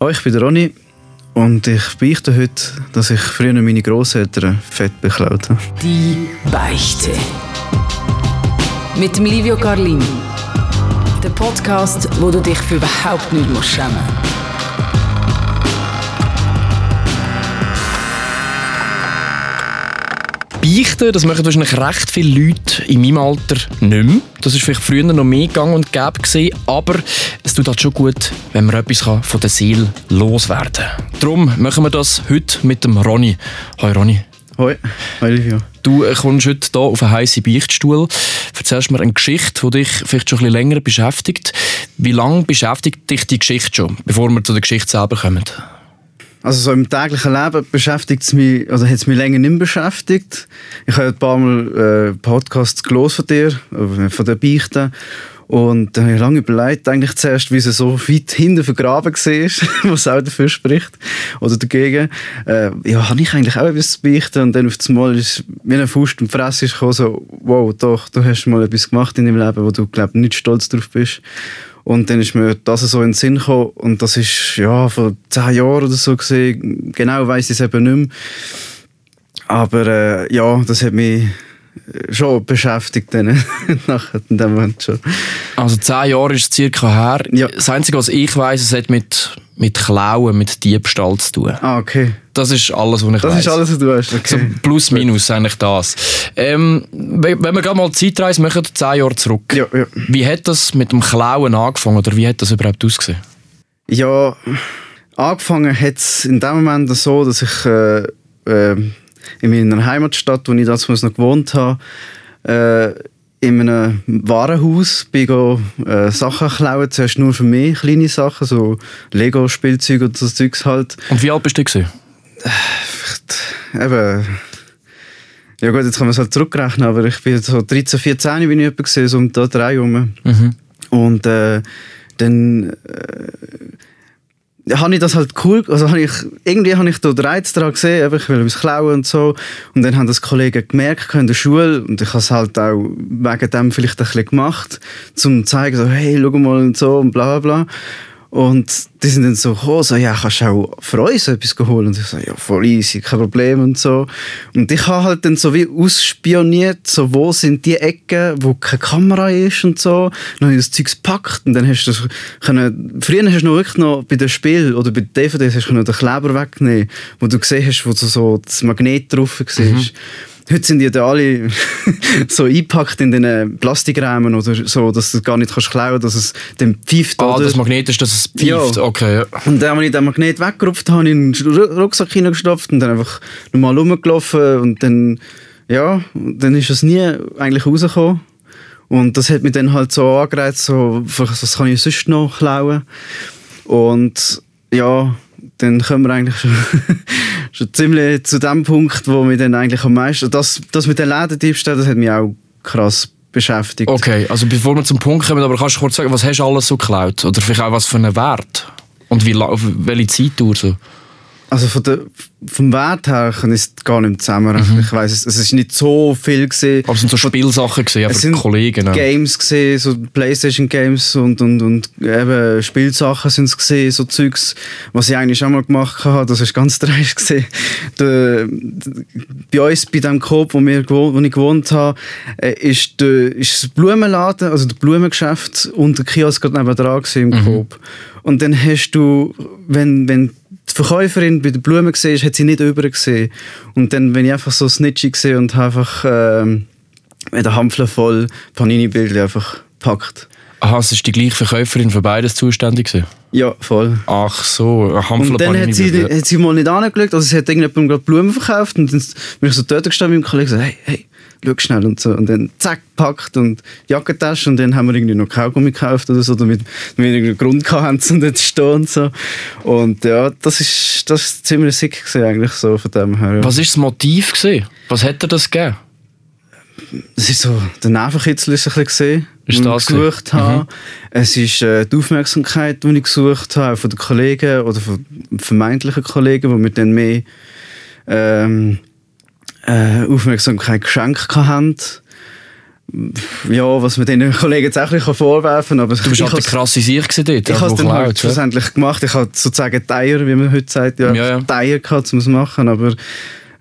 Oh, ich bin der Ronny und ich beichte heute, dass ich früher meine Großeltern fett beklaut habe. Die Beichte. Mit dem Livio Carlini. Der Podcast, wo du dich für überhaupt nicht musst Beichten, das machen wahrscheinlich recht viele Leute in meinem Alter nicht mehr. Das ist vielleicht früher noch mehr gang und gäbe gewesen, aber es tut halt schon gut, wenn man etwas kann von der Seele loswerden kann. Darum machen wir das heute mit dem Ronny. Hi Ronny. Hoi, hi Livio. Du äh, kommst heute hier auf einen heißen Beichtstuhl, erzählst mir eine Geschichte, die dich vielleicht schon ein bisschen länger beschäftigt. Wie lange beschäftigt dich die Geschichte schon, bevor wir zu der Geschichte selber kommen? Also so im täglichen Leben beschäftigt es mich, also hat es mich länger nicht mehr beschäftigt. Ich habe ein paar Mal äh, Podcasts gelesen von dir, äh, von der Beichte. Und da habe ich lange überlegt, eigentlich zuerst, wie sie so weit hinten vergraben war, was auch dafür spricht. Oder dagegen. Äh, ja, habe ich eigentlich auch etwas zu beichten? Und dann auf das Mal ist wie eine Faust und Fresse gekommen, so, wow, doch, du hast mal etwas gemacht in deinem Leben, wo du, glaube nicht stolz drauf bist. Und dann ist mir das so in den Sinn gekommen. Und das ist, ja, vor zehn Jahren oder so gesehen. Genau weiss ich es eben nicht mehr. Aber, äh, ja, das hat mich schon beschäftigt dann, nachher in dem Moment schon. Also zehn Jahre ist es circa her. Ja. Das Einzige, was ich weiß, es hat mit, mit Klauen, mit Diebstahl zu tun. Ah, okay. Das ist alles, was ich Das weiss. ist alles, was du hast, okay. So plus, minus eigentlich das. Ähm, wenn wir gerade mal Zeitreise machen, zehn Jahre zurück. Ja, ja. Wie hat das mit dem Klauen angefangen oder wie hat das überhaupt ausgesehen? Ja, angefangen hat es in dem Moment so, dass ich äh, äh, in meiner Heimatstadt, wo ich damals noch gewohnt habe, äh, in einem Warenhaus bin go, äh, Sachen klauen. Zuerst nur für mich, kleine Sachen, so Lego-Spielzeuge und so Zeugs halt. Und wie alt bist du? Gewesen? Eben, ja gut, jetzt kann man es halt zurückrechnen, aber ich bin so 13, 14 bin ich etwa gesehen, so um da drei rum. Und äh, dann äh, habe ich das halt cool, also habe ich, irgendwie habe ich da den Reiz daran gesehen, eben, ich will etwas klauen und so. Und dann haben das Kollegen gemerkt in der Schule und ich habe es halt auch wegen dem vielleicht ein bisschen gemacht, um zu zeigen, so, hey, schau mal und so und bla bla. Und die sind dann so gekommen, so, ja, kannst du auch für uns etwas holen? Und ich so, ja, voll easy, kein Problem und so. Und ich habe halt dann so wie ausspioniert, so, wo sind die Ecken, wo keine Kamera ist und so. Dann habe ich das Zeug gepackt und dann hast du das können, früher hast du noch wirklich noch bei den Spielen oder bei den DVDs hast du den Kleber weggenommen, wo du gesehen hast, wo so, so das Magnet drauf war. Heute sind die da alle so eingepackt in den Plastikräumen oder so, dass du gar nicht kannst klauen dass es dann pfeift. Ah, oder? das Magnet ist, dass es Ja. pfeift. Okay, ja. Und dann, als ich den Magnet weggerupft habe, habe in den Ru- Rucksack hineingestopft und dann einfach normal rumgelaufen und dann, ja, dann ist es nie eigentlich rausgekommen. Und das hat mich dann halt so angereizt, so, was kann ich sonst noch klauen? Und ja, dann kommen wir eigentlich schon, schon ziemlich zu dem Punkt, wo mich dann eigentlich am meisten, das, das mit den Lädendiebstählen, das hat mich auch krass beschäftigt. Okay, also bevor wir zum Punkt kommen, aber kannst du kurz sagen, was hast du alles so geklaut? Oder vielleicht auch was für einen Wert? Und wie, welche Zeitdauer so? Also von der, vom Wert her ich es gar nicht mehr zusammenrechnen. Ich weiss, es, es ist nicht so viel gesehen. Aber es sind so Spielsachen gesehen, sind Kollegen. Games gesehen, so Playstation Games und, und, und eben Spielsachen sind es gesehen, so Zeugs, was ich eigentlich schon mal gemacht habe, das ist ganz dreist gesehen. Bei uns, bei dem Coop, wo, wir wo ich gewohnt habe, äh, ist, der, ist das Blumenladen, also das Blumengeschäft und der Kiosk gerade nebenan gewesen im Coop. Und dann hast du, wenn, wenn die Verkäuferin bei den Blumen gesehen hat sie nicht über gesehen. Und dann bin ich einfach so snitchy gesehen und habe einfach ähm, mit der Hampfle voll Panini-Bilder einfach gepackt. Aha, es ist die gleiche Verkäuferin für beides zuständig gewesen? Ja, voll. Ach so, ein Hampfler Und dann hat sie, hat sie mal nicht angeschaut, also sie hat irgendjemandem gerade Blumen verkauft und dann bin ich so dort gestanden mit meinem Kollegen und gesagt, hey, hey, schau schnell und so. Und dann zack, packt und Jackentasche und dann haben wir irgendwie noch Kaugummi gekauft oder so, damit wir irgendeinen Grund hatten, um dort zu stehen und so. Und ja, das ist, das ist ziemlich sick gewesen, eigentlich so von dem her. Ja. Was war das Motiv? Gewesen? Was hätte das gegeben? Es ist so, der Nervenkitzel ist ein bisschen gesehen, Ist den ich gesucht habe. Es ist äh, die Aufmerksamkeit, die ich gesucht habe, von den Kollegen oder von vermeintlichen Kollegen, die mir dann mehr ähm, äh, Aufmerksamkeit geschenkt haben. ja, was man den Kollegen jetzt auch ein bisschen vorwerfen kann. Aber Du bist halt der krasse Sieg dort. ich habe es dann halt klaut, ja. schlussendlich gemacht. Ich hatte sozusagen Teier, wie man heute sagt, ja, Ja, ja. Teier gehabt, um es zu machen. Aber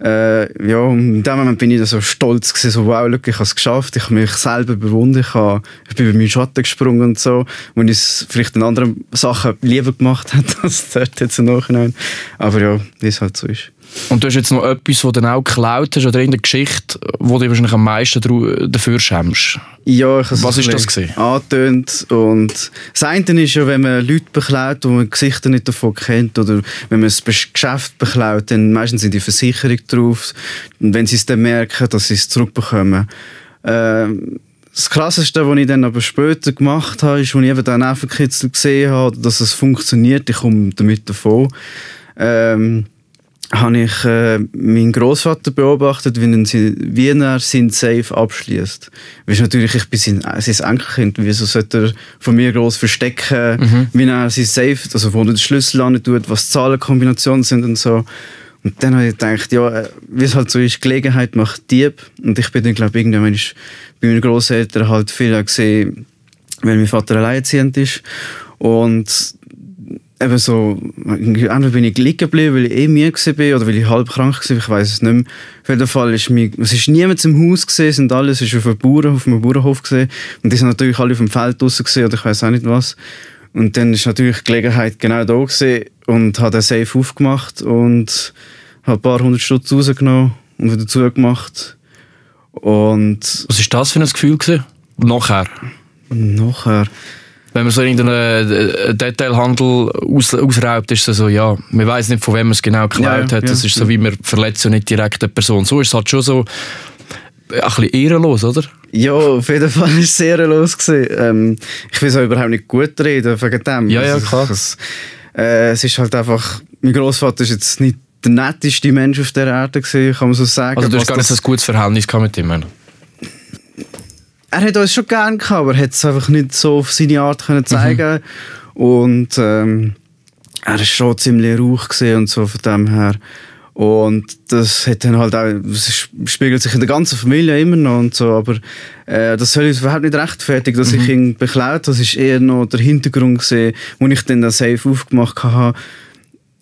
äh, ja, in dem Moment bin ich dann so stolz gewesen, so wow, look, ich habe es geschafft, ich habe mich selber überwunden, ich, habe, ich bin über meinen Schatten gesprungen und so, wo ich es vielleicht in anderen Sachen lieber gemacht hätte, als dort jetzt im Nachhinein. Aber ja, wie es halt so ist. Und du hast jetzt noch etwas, was du dann auch geklaut hast oder in der Geschichte, wo du dich wahrscheinlich am meisten dafür schämst. Ja, ich habe Was ist das gewesen? angetönt. Und das eine ist ja, wenn man Leute beklaut, wo man Gesichter nicht davon kennt, oder wenn man ein Geschäft beklaut, dann meistens sind die Versicherung drauf. Und wenn sie es dann merken, dass sie es zurückbekommen. Ähm, das Krasseste, was ich dann aber später gemacht habe, ist, als ich eben den Nervenkitzel gesehen habe, dass es funktioniert, ich komme damit davon. Ähm, habe ich äh, meinen Großvater beobachtet, wie, er sie- wie er sein Safe abschließt. Weil natürlich, ich bin sein, sein Enkelkind, wieso sollte er von mir groß verstecken, wie er sein Safe, also wo er den Schlüssel an tut, was Zahlenkombinationen sind und so. Und dann habe ich gedacht, ja, äh, wie es halt so ist, Gelegenheit macht Dieb. Und ich bin dann, glaube ich, irgendwann bei meinen Großeltern halt viel gesehen, weil mein Vater alleinerziehend ist. Und eben so, entweder bin ich liegen geblieben, weil ich eh müde war oder weil ich halb krank war, ich weiß es nicht mehr. Auf jeden Fall ist mir, es ist niemand im Haus gesehen, sind alles, es ist auf einem Bauern, auf einem Bauernhof gesehen und die sind natürlich alle auf dem Feld draussen gesehen oder ich weiß auch nicht was. Und dann ist natürlich die Gelegenheit genau da gesehen und habe den Safe aufgemacht und habe ein paar hundert Stutz rausgenommen und wieder zugemacht. Und Was ist das für ein Gefühl gewesen? Nachher? nachher, Wenn man so irgendeinen äh, Detailhandel aus, ausraubt, ist es so, ja, man weiß nicht, von wem man es genau geklaut Ja, ja, hat. Das ja, ist so, wie man verletzt ja nicht direkt eine Person. So ist es halt schon so ein bisschen ehrenlos, oder? Ja, auf jeden Fall war es sehr los. gewesen. Ähm, ich will es auch überhaupt nicht gut reden wegen dem. Ja, ja, Also, klar. Es, äh, es ist halt einfach, mein Großvater ist jetzt nicht der netteste Mensch auf der Erde gewesen, kann man so sagen. Also du hast gar nicht das- so ein gutes Verhältnis gehabt mit ihm. Er hat uns schon gern gehabt, aber er hat es einfach nicht so auf seine Art können zeigen. Und ähm, er ist schon ziemlich rauch gesehen und so von dem her. Und das hat dann halt auch, das spiegelt sich in der ganzen Familie immer noch und so, aber äh, das soll uns überhaupt nicht rechtfertigen, dass ich ihn beklaut Das ist eher noch der Hintergrund gesehen, wo ich dann das Safe aufgemacht habe.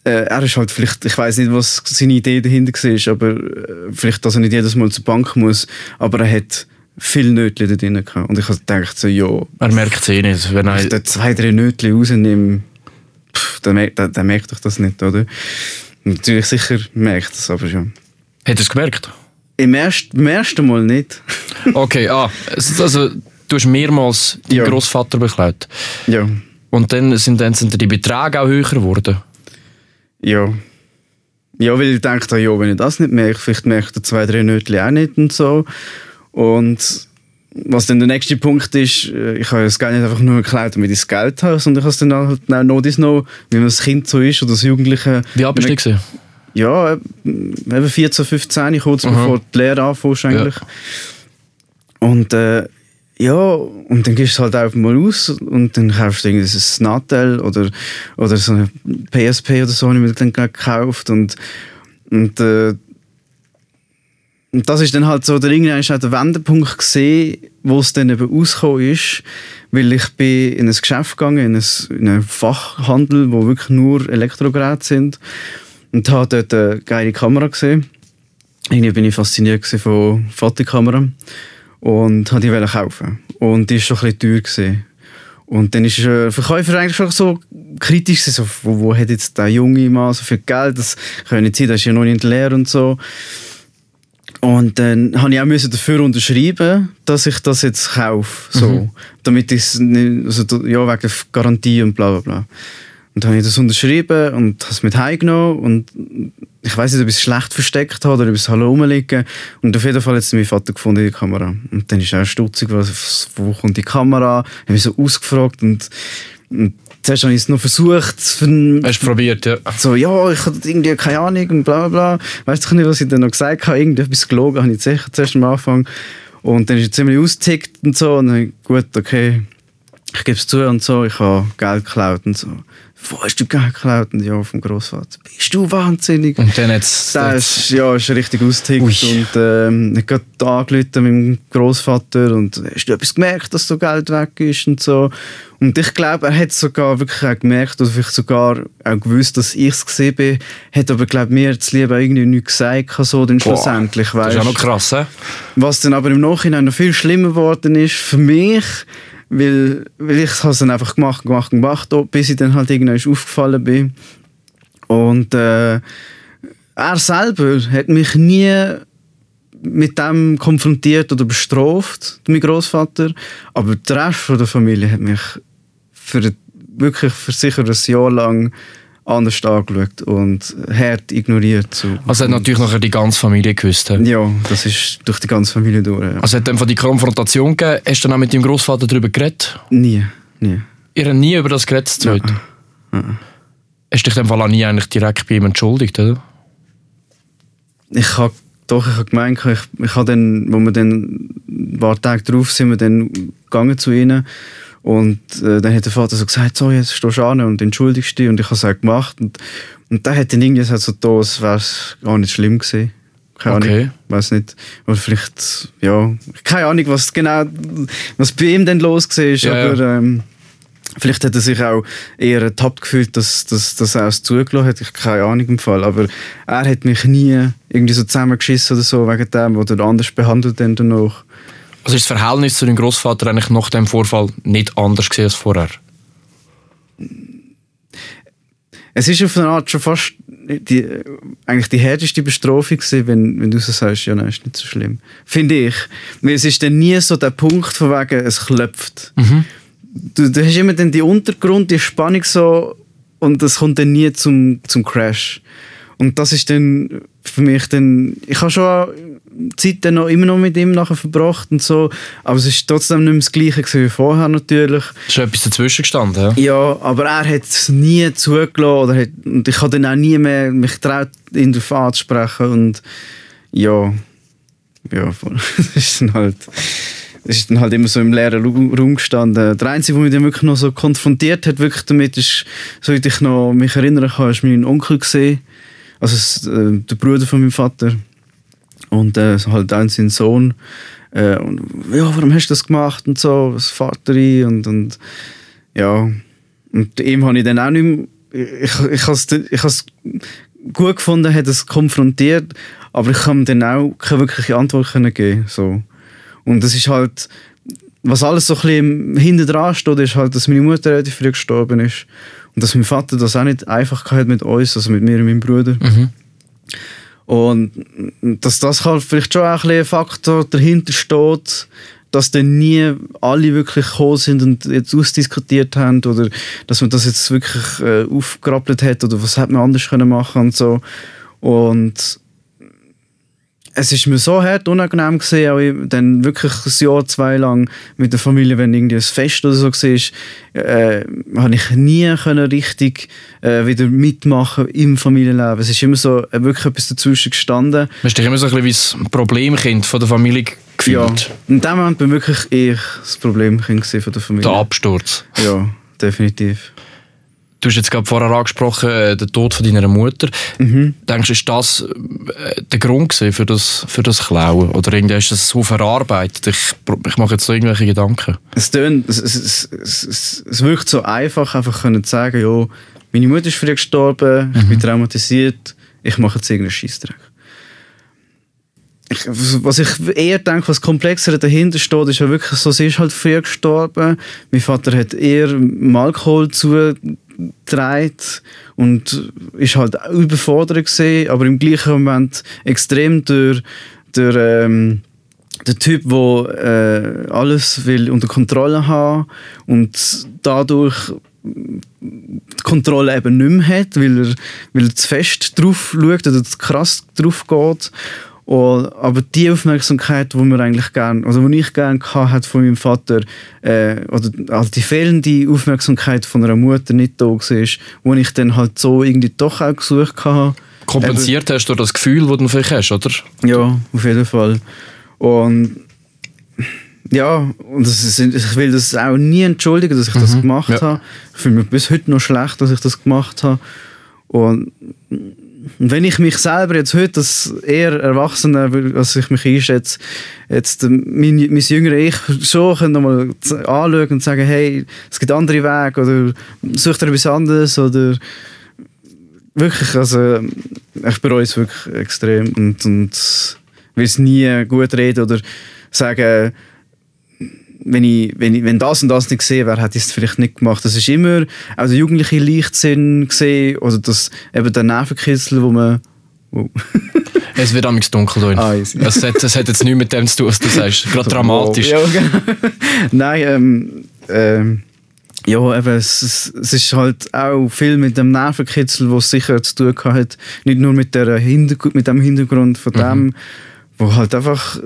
Äh, er ist halt vielleicht, ich weiß nicht, was seine Idee dahinter war, aber äh, vielleicht, dass er nicht jedes Mal zur Bank muss, aber er hat viel Nötchen da drin gehabt. Und ich habe gedacht so, ja, Er merkt es eh nicht. Wenn wenn ich da zwei, drei Nötchen rausnehme, pff, dann, merkt, dann, dann merkt ich das nicht, oder? Natürlich sicher merkt das aber schon. hat er es gemerkt? Im ersten, im ersten Mal nicht. Okay, ah, es- also du hast mehrmals deinen Ja. Großvater beklaut. ja, Und dann sind, dann sind die Beträge auch höher geworden. ja. Ja, weil ich dachte, ja, wenn ich das nicht merke, vielleicht merkt er zwei, drei Nötchen auch nicht und so. Und was dann der nächste Punkt ist, äh, ich habe das Geld nicht einfach nur geklaut, damit ich das Geld habe, sondern ich habe es dann halt auch noch noch, wie man als Kind so ist oder als Jugendliche. Wie alt bist du gewesen? Ja, äh, eben 14, 15, kurz bevor die Lehre anfängst eigentlich. Und äh, ja, und dann gehst du halt einfach mal aus und dann kaufst du irgendwie ein Snatel oder, oder so eine PSP oder so, habe ich mir dann gekauft und, und, äh, und das ist dann halt so, der irgendwann ist auch der Wendepunkt gesehen, wo es dann eben rausgekommen ist, weil ich bin in ein Geschäft gegangen, in, ein, in einen Fachhandel, wo wirklich nur Elektrogeräte sind und habe dort eine geile Kamera gesehen. Irgendwie bin ich fasziniert von Fotokamera und habe die kaufen. Und die war schon ein bisschen teuer. Gewesen. Und dann ist der Verkäufer eigentlich schon so kritisch so, wo, wo hat jetzt der junge Mann so viel Geld, das kann nicht sein, das ist ja noch nicht leer und so. Und dann habe ich auch müssen dafür unterschreiben, dass ich das jetzt kaufe, so, damit ich nicht, also ja wegen der Garantie und bla bla bla. Und dann habe ich das unterschrieben und habe es mit heimgenommen und ich weiß nicht, ob ich es schlecht versteckt habe oder ob ich es halt rumliegen und auf jeden Fall hat es mein Vater gefunden, die Kamera. Und dann ist er stutzig, was, wo kommt die Kamera? Ich habe mich so ausgefragt und, und zuerst habe ich es noch versucht, Hast du probiert, ja. so, ja, ich hatte irgendwie keine Ahnung und bla bla bla. Weißt du nicht, was ich dann noch gesagt habe? Irgendetwas gelogen habe ich sicher zuerst am Anfang. Und dann ist er ziemlich ausgetickt und so. Und dann, gut, okay. ich gebe es zu und so, ich habe Geld geklaut und so. Wo hast du Geld geklaut? Und ja, vom Großvater. Bist du wahnsinnig? Und dann jetzt... Der ist, ja, ist richtig ausgetickt und ähm, ich habe angerufen mit meinem Großvater und hast du etwas gemerkt, dass so Geld weg ist und so. Und ich glaube, er hat sogar wirklich auch gemerkt oder vielleicht sogar auch gewusst, dass ich es gesehen bin, hat aber glaube mir das Liebe irgendwie nichts gesagt, so dann schlussendlich, das ist auch weißt noch krass, hä? was dann aber im Nachhinein noch viel schlimmer geworden ist für mich, weil, weil ich es dann einfach gemacht, gemacht, gemacht, bis ich dann halt irgendwann aufgefallen bin. Und äh, er selber hat mich nie mit dem konfrontiert oder bestraft, mein Großvater, aber der Rest der Familie hat mich für wirklich für sicher ein Jahr lang anders angeschaut und hart ignoriert. So. Also hat natürlich nachher die ganze Familie gewusst. hä? Ja, das ist durch die ganze Familie durch. Ja. Also hat dann von die Konfrontation gegeben, hast du dann auch mit deinem Großvater darüber geredet? Nie, nie. Ihr habt nie über das geredet zu zweit? Hast du dich Fall auch nie eigentlich direkt bei ihm entschuldigt, oder? Ich habe doch, ich habe gemeint, ich, ich habe dann, wo wir dann ein paar Tage drauf sind, wir dann gegangen zu ihnen und äh, dann hat der Vater so gesagt, so jetzt stehst du an und entschuldigst dich und ich habe es auch gemacht und, und der hat dann irgendwie gesagt, so da, es wäre gar nicht schlimm gewesen. Keine Okay. Ahnung, weiß nicht. Oder vielleicht, ja, keine Ahnung, was genau, was bei ihm dann los war, Ja, ja. aber ähm, Vielleicht hat er sich auch eher ertappt gefühlt, dass, dass, dass er es zugelassen hat. Ich habe keine Ahnung im Fall. Aber er hat mich nie irgendwie so zusammengeschissen oder so wegen dem oder anders behandelt dann danach. Also ist das Verhältnis zu deinem Großvater eigentlich nach dem Vorfall nicht anders gewesen als vorher? Es ist auf eine Art schon fast die, eigentlich die härteste Bestrafung gewesen, wenn, wenn du so sagst, ja, nein, ist nicht so schlimm. Finde ich. Weil es ist dann nie so der Punkt von wegen, es klopft. Du, du hast immer dann die Untergrund, die Spannung so und das kommt dann nie zum, zum Crash. Und das ist dann für mich dann, ich habe schon Zeit dann noch, immer noch mit ihm nachher verbracht und so, aber es ist trotzdem nicht mehr das Gleiche wie vorher natürlich. Ist schon etwas dazwischen gestanden, ja? Ja, aber er hat es nie zugelassen oder hat, und ich habe dann auch nie mehr mich getraut, ihn darauf anzusprechen und ja, ja, das ist dann halt, ist dann halt immer so im leeren Raum gestanden. Der Einzige, der mich dann wirklich noch so konfrontiert hat, wirklich damit, ist, so wie ich noch mich erinnern kann, ist mein Onkel gesehen, also es, äh, der Bruder von meinem Vater. Und äh, halt dann sein Sohn. Äh, und, ja, warum hast du das gemacht? Und so, was Vater und, und ja, und ihm habe ich dann auch nicht mehr, ich, ich habe es gut gefunden, hat es konfrontiert, aber ich ihm dann auch keine wirkliche Antwort geben so. Und das ist halt, was alles so ein bisschen hinten dran steht, ist halt, dass meine Mutter relativ früh gestorben ist und dass mein Vater das auch nicht einfach hat mit uns, also mit mir und meinem Bruder. Und dass das halt vielleicht schon auch ein, ein Faktor dahinter steht, dass dann nie alle wirklich gekommen sind und jetzt ausdiskutiert haben oder dass man das jetzt wirklich äh, aufgerappelt hat oder was hätte man anders können machen und so. Und es ist mir so hart unangenehm gesehen, auch ich- dann wirklich ein Jahr, zwei lang mit der Familie, wenn irgendwie ein Fest oder so war, äh, habe ich nie können richtig äh, wieder mitmachen im Familienleben. Es ist immer so äh, wirklich etwas dazwischen gestanden. Hast du dich immer so ein bisschen wie das Problemkind von der Familie Ja. gefühlt? In dem Moment bin ich wirklich ich das Problemkind gewesen von der Familie. Der Absturz. Ja, definitiv. Du hast jetzt gerade vorher angesprochen, äh, den Tod von deiner Mutter. Mhm. Denkst du, ist das äh, der Grund für das, für das Klauen? Oder irgendwie hast du es so verarbeitet? Ich, ich mache jetzt so irgendwelche Gedanken. Es, tönt, es, es, es, es, wirkt so einfach, einfach können zu sagen, ja, meine Mutter ist früh gestorben, ich bin traumatisiert, ich mache jetzt irgendeinen Scheissdreck. Ich, was ich eher denke, was komplexer dahinter steht, ist ja wirklich so, sie ist halt früh gestorben. Mein Vater hat eher Alkohol zugetragen und ist halt überfordert gesehen, aber im gleichen Moment extrem durch, durch ähm, der Typ, der äh, alles will unter Kontrolle haben und dadurch die Kontrolle eben nicht mehr hat, weil er, weil er zu fest drauf schaut oder zu krass drauf geht. Und, aber die Aufmerksamkeit, die wir eigentlich gern, oder die ich gerne hatte von meinem Vater, äh, oder also die fehlende Aufmerksamkeit von einer Mutter nicht da war, wo ich dann halt so irgendwie doch auch gesucht habe. Kompensiert hast du das Gefühl, das du vielleicht hast, oder? Ja, auf jeden Fall. Und ja, und ist, ich will das auch nie entschuldigen, dass ich das gemacht ja. habe. Ich fühle mich bis heute noch schlecht, dass ich das gemacht habe. Und wenn ich mich selber jetzt heute als eher Erwachsener, als ich mich einschätze, jetzt mein, mein jüngerer Ich schon nochmal anschauen und sagen, hey, es gibt andere Wege oder such dir etwas anderes oder wirklich, also ich bereue es wirklich extrem und, und will es nie gut reden oder sagen, wenn, ich, wenn, ich, wenn das und das nicht gesehen wäre, hätte ich es vielleicht nicht gemacht. Das ist immer auch der jugendliche Leichtsinn gesehen oder das, eben der Nervenkitzel, wo man... Oh. Es wird amigs dunkel hier. Ah, es, hat, es hat jetzt nichts mit dem zu tun, was du sagst. Gerade dramatisch. Ja, genau. Nein, ähm, ähm, ja, eben, es, es, ist halt auch viel mit dem Nervenkitzel, was sicher zu tun hat. Nicht nur mit, der Hintergrund, mit dem Hintergrund von dem, wo halt einfach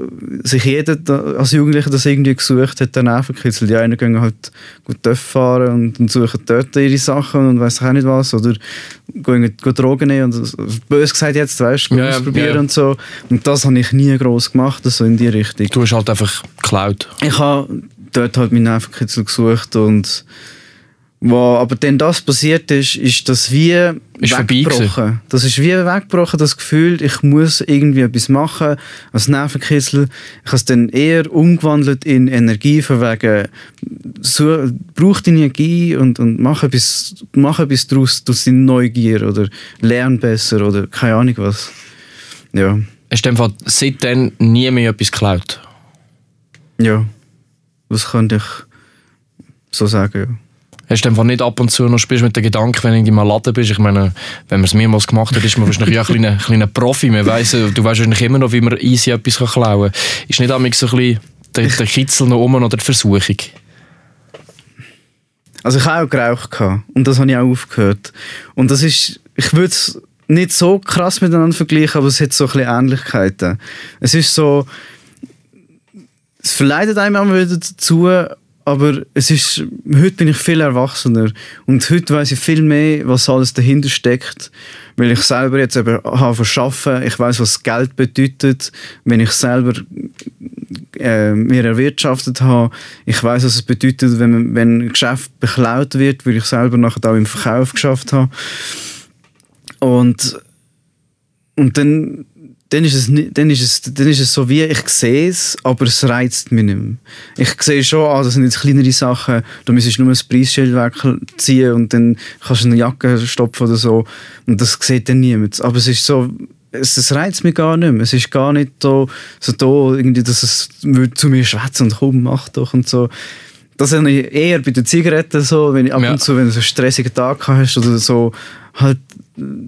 sich jeder als Jugendlicher das irgendwie gesucht hat, der Nervenkitzel. Die einen gehen halt gut Töff fahren und, und suchen dort ihre Sachen und weiß auch nicht was. Oder gehen, gehen Drogen nehmen und also, bös gesagt jetzt, weißt du, Ja, ausprobieren ja, ja. und so. Und das habe ich nie groß gemacht, so in die Richtung. Du hast halt einfach geklaut. Ich habe dort halt meinen Nervenkitzel gesucht und wo aber dann das passiert ist, ist das wie Ist weggebrochen. Das ist wie weggebrochen, das Gefühl, ich muss irgendwie etwas machen als Nervenkitzel. Ich habe es dann eher umgewandelt in Energie von wegen, so, brauch Energie und, und mach etwas, mach etwas daraus, durch deine Neugier oder lern besser oder keine Ahnung was. Ja, Hast du einfach seitdem nie mehr etwas geklaut? ja. Das könnte ich so sagen, ja. Hast du einfach nicht ab und zu noch spielst mit dem Gedanken, wenn du deinem Laden bist? Ich meine, wenn man es mehrmals gemacht hat, ist man wahrscheinlich ja ein kleiner, kleiner Profi. Man weiss, äh, du weißt wahrscheinlich immer noch, wie man easy etwas kann klauen kann. Ist nicht einmal so ein bisschen der, der Kitzel noch um oder die Versuchung? Also ich habe auch geraucht und das habe ich auch aufgehört. Und das ist, ich würde es nicht so krass miteinander vergleichen, aber es hat so ein bisschen Ähnlichkeiten. Es ist so, es verleitet einem immer wieder dazu, aber es ist, heute bin ich viel erwachsener und heute weiß ich viel mehr, was alles dahinter steckt, weil ich selber jetzt eben habe verschaffen, ich weiß, was Geld bedeutet, wenn ich selber äh, mir erwirtschaftet habe. Ich weiß, was es bedeutet, wenn, wenn ein Geschäft beklaut wird, weil ich selber nachher auch im Verkauf geschafft habe. Und, und dann, dann, ist es, dann, ist es, dann ist es so wie, ich sehe es, aber es reizt mich nicht mehr. Ich sehe schon, ah, das sind jetzt kleinere Sachen, da müsstest du nur ein Preisschild wegziehen und dann kannst du eine Jacke stopfen oder so. Und das sieht dann niemand. Aber es ist so, es, es reizt mich gar nicht mehr. Es ist gar nicht so, so da, irgendwie, dass es zu mir schwätzt und komm, mach doch und so. Das habe ich eher bei den Zigaretten so, wenn ich ab Ja. und zu, wenn du so einen stressigen Tag hast oder so, halt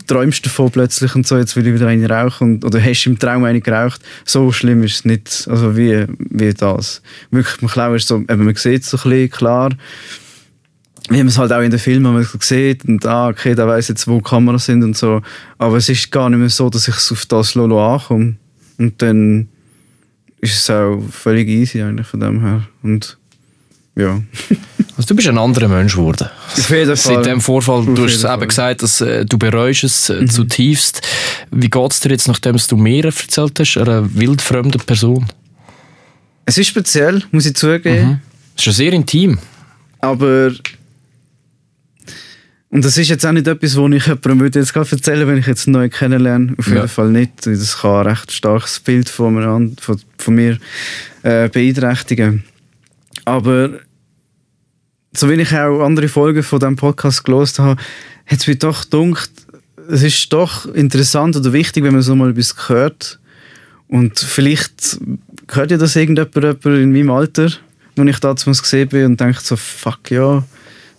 träumst davon plötzlich und so, jetzt will ich wieder eine rauchen und, oder hast im Traum eine geraucht. So schlimm ist es nicht, also wie, wie das. Wirklich, Klauen ist so, eben, man sieht es so ein bisschen, klar, wie man es halt auch in den Filmen man sieht und ah, okay, da weiß jetzt, wo die Kameras sind und so. Aber es ist gar nicht mehr so, dass ich es auf das Lolo ankomme. Und dann ist es auch völlig easy eigentlich von dem her. Und ja. Also du bist ein anderer Mensch geworden. Auf jeden Fall. Seit dem Vorfall, Auf du hast es Fall. Mhm. eben gesagt, dass äh, du bereust es äh, zutiefst. Wie geht es dir jetzt, nachdem du mir erzählt hast, einer wildfremden Person? Es ist speziell, muss ich zugeben. Das ist schon sehr intim. Aber. Und das ist jetzt auch nicht etwas, wo ich jemandem würde jetzt gerade erzählen wenn ich jetzt neu kennenlerne. Auf jeden Ja. Fall nicht. Das kann ein recht starkes Bild von mir, von, von mir äh, beeinträchtigen. Aber so wie ich auch andere Folgen von diesem Podcast gelesen habe, hat es mir doch gedacht, es ist doch interessant oder wichtig, wenn man so mal etwas hört. Und vielleicht hört ja das irgendjemand jemand in meinem Alter, wo ich damals gesehen bin und denkt so, fuck ja,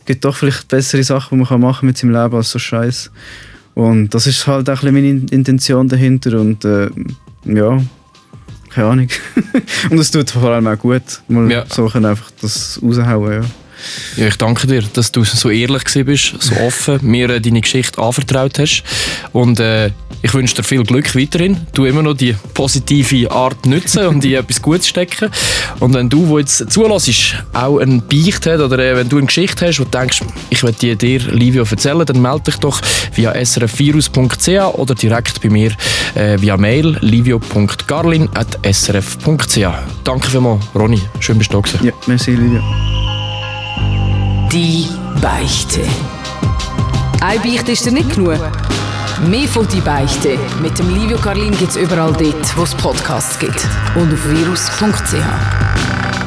es gibt doch vielleicht bessere Sachen, die man kann machen mit seinem Leben als so Scheiß. Und das ist halt auch ein bisschen meine Intention dahinter und äh, ja, keine Ahnung. und es tut vor allem auch gut, mal Ja. so einfach das raushauen, ja. Ja, ich danke dir, dass du so ehrlich bist, so offen mir äh, deine Geschichte anvertraut hast. Und äh, Ich wünsche dir viel Glück weiterhin. Du immer noch die positive Art nutzen und in etwas Gutes stecken. Und wenn du, wo jetzt zulässt, auch ein Beicht hast oder äh, wenn du eine Geschichte hast und denkst, ich will die dir, Livio, erzählen, dann melde dich doch via srfvirus.ch oder direkt bei mir äh, via Mail livio.garlin.srf.ch. Danke vielmals, Ronny. Schön bist du da Ja, merci, Livio. Die Beichte. Ein Beichte ist dir nicht genug. Mehr von «Die Beichte» mit dem Livio Carlin gibt es überall dort, wo es Podcasts gibt. Und auf virus.ch.